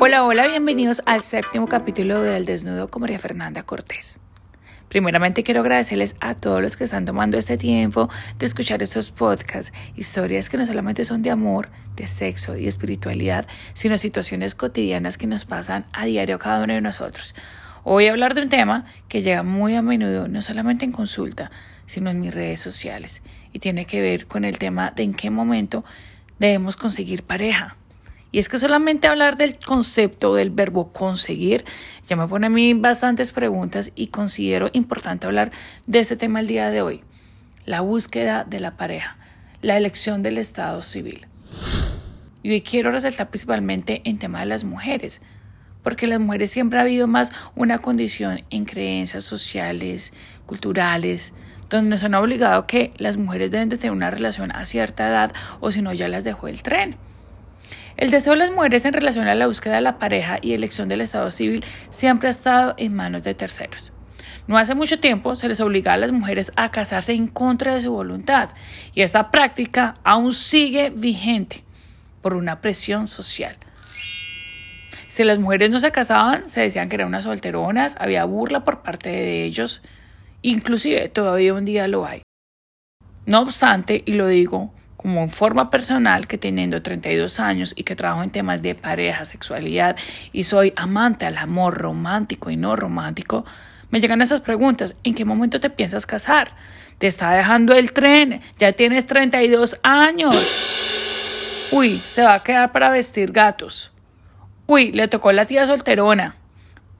Hola, hola, bienvenidos al séptimo capítulo del Desnudo con María Fernanda Cortés. Primeramente quiero agradecerles a todos los que están tomando este tiempo de escuchar estos podcasts, historias que no solamente son de amor, de sexo y espiritualidad, sino situaciones cotidianas que nos pasan a diario cada uno de nosotros. Hoy voy a hablar de un tema que llega muy a menudo, no solamente en consulta, sino en mis redes sociales, y tiene que ver con el tema de en qué momento debemos conseguir pareja. Y es que solamente hablar del concepto del verbo conseguir ya me pone a mí bastantes preguntas y considero importante hablar de ese tema el día de hoy. La búsqueda de la pareja, la elección del estado civil. Y hoy quiero resaltar principalmente en tema de las mujeres, porque las mujeres siempre ha habido más una condición en creencias sociales, culturales, donde nos han obligado que las mujeres deben de tener una relación a cierta edad o si no ya las dejó el tren. El deseo de las mujeres en relación a la búsqueda de la pareja y elección del estado civil siempre ha estado en manos de terceros. No hace mucho tiempo se les obligaba a las mujeres a casarse en contra de su voluntad y esta práctica aún sigue vigente por una presión social. Si las mujeres no se casaban, se decían que eran unas solteronas, había burla por parte de ellos, inclusive todavía un día lo hay. No obstante, y lo digo como en forma personal que teniendo 32 años y que trabajo en temas de pareja, sexualidad y soy amante al amor romántico y no romántico, me llegan esas preguntas. ¿En qué momento te piensas casar? ¿Te está dejando el tren? Ya tienes 32 años. Uy, se va a quedar para vestir gatos. Uy, le tocó la tía solterona.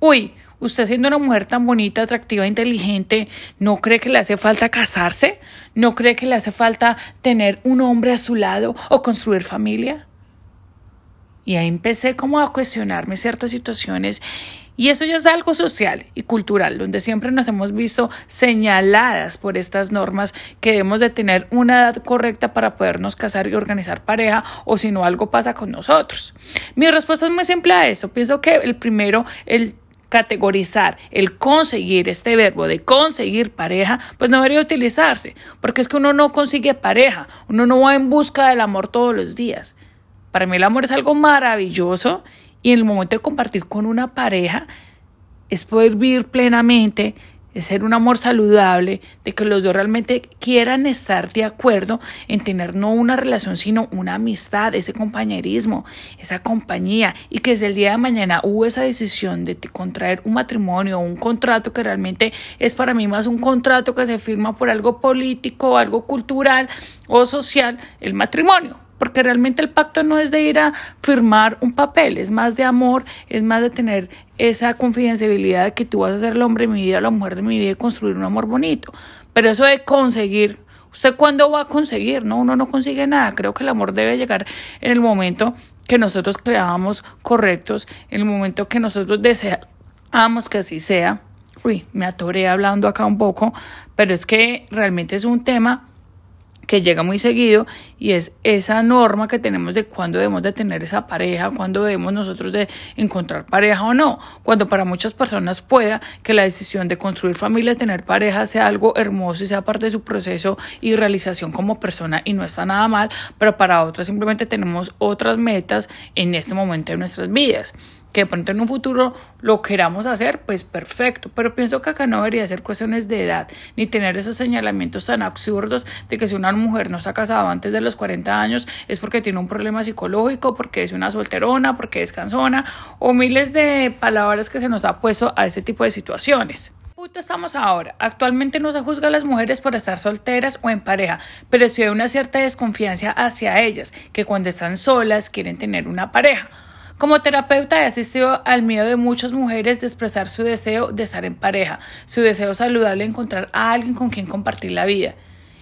Uy, Usted siendo una mujer tan bonita, atractiva, inteligente, ¿no cree que le hace falta casarse? ¿No cree que le hace falta tener un hombre a su lado o construir familia? Y ahí empecé como a cuestionarme ciertas situaciones y eso ya es algo social y cultural, donde siempre nos hemos visto señaladas por estas normas que debemos de tener una edad correcta para podernos casar y organizar pareja o si no algo pasa con nosotros. Mi respuesta es muy simple a eso. Pienso que el primero, el categorizar el conseguir, este verbo de conseguir pareja, pues no debería utilizarse, porque es que uno no consigue pareja, uno no va en busca del amor todos los días. Para mí el amor es algo maravilloso y en el momento de compartir con una pareja es poder vivir plenamente de ser un amor saludable, de que los dos realmente quieran estar de acuerdo en tener no una relación, sino una amistad, ese compañerismo, esa compañía, y que desde el día de mañana hubo esa decisión de contraer un matrimonio o un contrato que realmente es para mí más un contrato que se firma por algo político, algo cultural o social, el matrimonio porque realmente el pacto no es de ir a firmar un papel, es más de amor, es más de tener esa confidencialidad de que tú vas a ser el hombre de mi vida, la mujer de mi vida y construir un amor bonito. Pero eso de conseguir, ¿usted cuándo va a conseguir? No, uno no consigue nada. Creo que el amor debe llegar en el momento que nosotros creamos correctos, en el momento que nosotros deseamos que así sea. Uy, me atoré hablando acá un poco, pero es que realmente es un tema que llega muy seguido y es esa norma que tenemos de cuándo debemos de tener esa pareja, cuándo debemos nosotros de encontrar pareja o no, cuando para muchas personas pueda que la decisión de construir familia, tener pareja sea algo hermoso y sea parte de su proceso y realización como persona y no está nada mal, pero para otras simplemente tenemos otras metas en este momento de nuestras vidas que de pronto en un futuro lo queramos hacer, pues perfecto, pero pienso que acá no debería ser cuestiones de edad, ni tener esos señalamientos tan absurdos de que si una mujer no se ha casado antes de los 40 años es porque tiene un problema psicológico, porque es una solterona, porque es cansona, o miles de palabras que se nos ha puesto a este tipo de situaciones estamos ahora? Actualmente no se juzga a las mujeres por estar solteras o en pareja, pero sí hay una cierta desconfianza hacia ellas, que cuando están solas quieren tener una pareja. Como terapeuta he asistido al miedo de muchas mujeres de expresar su deseo de estar en pareja, su deseo saludable de encontrar a alguien con quien compartir la vida.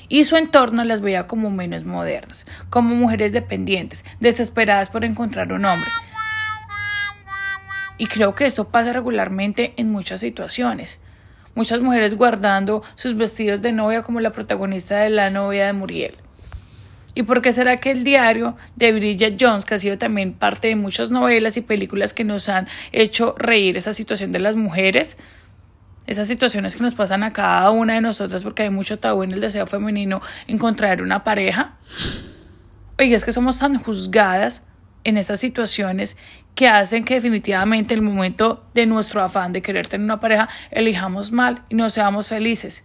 Y su entorno las veía como menos modernas, como mujeres dependientes, desesperadas por encontrar un hombre. Y creo que esto pasa regularmente en muchas situaciones. Muchas mujeres guardando sus vestidos de novia como la protagonista de la novia de Muriel. ¿Y por qué será que el diario de Bridget Jones, que ha sido también parte de muchas novelas y películas que nos han hecho reír esa situación de las mujeres, esas situaciones que nos pasan a cada una de nosotras porque hay mucho tabú en el deseo femenino encontrar una pareja? Oye, es que somos tan juzgadas en esas situaciones que hacen que definitivamente en el momento de nuestro afán de querer tener una pareja elijamos mal y no seamos felices.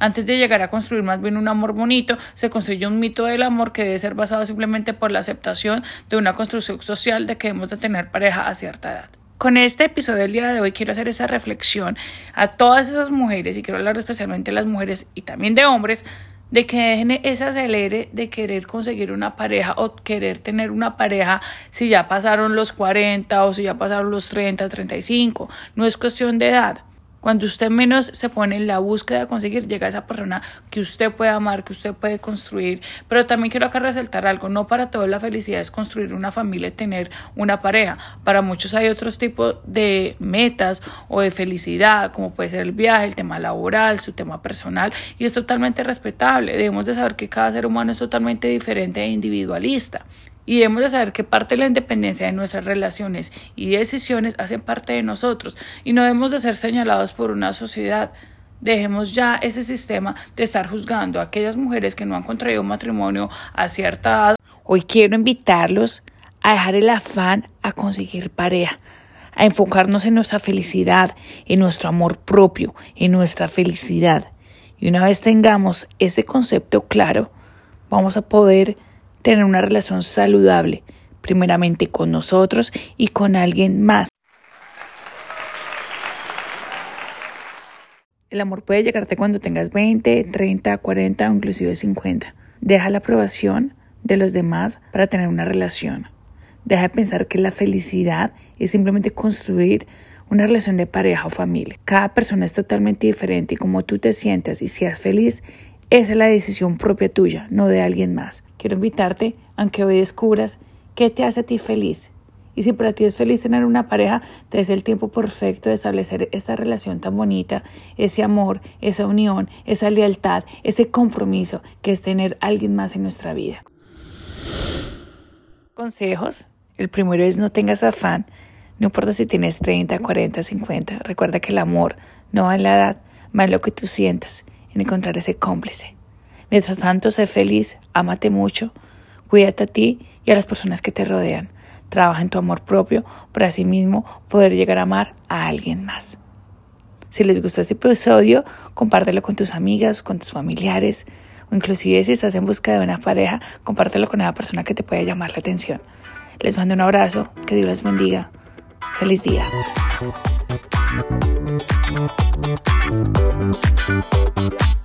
Antes de llegar a construir más bien un amor bonito, se construye un mito del amor que debe ser basado simplemente por la aceptación de una construcción social de que debemos de tener pareja a cierta edad. Con este episodio del día de hoy quiero hacer esa reflexión a todas esas mujeres y quiero hablar especialmente de las mujeres y también de hombres de que dejen ese acelere de querer conseguir una pareja o querer tener una pareja si ya pasaron los 40 o si ya pasaron los 30, 35. No es cuestión de edad. Cuando usted menos se pone en la búsqueda de conseguir, llega a esa persona que usted puede amar, que usted puede construir. Pero también quiero acá resaltar algo, no para todos la felicidad es construir una familia y tener una pareja. Para muchos hay otros tipos de metas o de felicidad, como puede ser el viaje, el tema laboral, su tema personal, y es totalmente respetable. Debemos de saber que cada ser humano es totalmente diferente e individualista y debemos de saber que parte de la independencia de nuestras relaciones y decisiones hacen parte de nosotros y no debemos de ser señalados por una sociedad. Dejemos ya ese sistema de estar juzgando a aquellas mujeres que no han contraído matrimonio a cierta edad. Hoy quiero invitarlos a dejar el afán a conseguir pareja, a enfocarnos en nuestra felicidad, en nuestro amor propio, en nuestra felicidad. Y una vez tengamos este concepto claro, vamos a poder tener una relación saludable, primeramente con nosotros y con alguien más. El amor puede llegarte cuando tengas 20, 30, 40 o inclusive 50. Deja la aprobación de los demás para tener una relación. Deja de pensar que la felicidad es simplemente construir una relación de pareja o familia. Cada persona es totalmente diferente y como tú te sientas y seas feliz esa es la decisión propia tuya, no de alguien más. Quiero invitarte a que hoy descubras qué te hace a ti feliz. Y si para ti es feliz tener una pareja, te es el tiempo perfecto de establecer esta relación tan bonita, ese amor, esa unión, esa lealtad, ese compromiso que es tener a alguien más en nuestra vida. Consejos. El primero es no tengas afán. No importa si tienes 30, 40, 50. Recuerda que el amor no va en la edad, va en lo que tú sientas en encontrar ese cómplice. Mientras tanto, sé feliz, ámate mucho, cuídate a ti y a las personas que te rodean. Trabaja en tu amor propio para así mismo poder llegar a amar a alguien más. Si les gustó este episodio, compártelo con tus amigas, con tus familiares, o inclusive si estás en busca de una pareja, compártelo con una persona que te pueda llamar la atención. Les mando un abrazo, que Dios les bendiga. Feliz día. Thank you.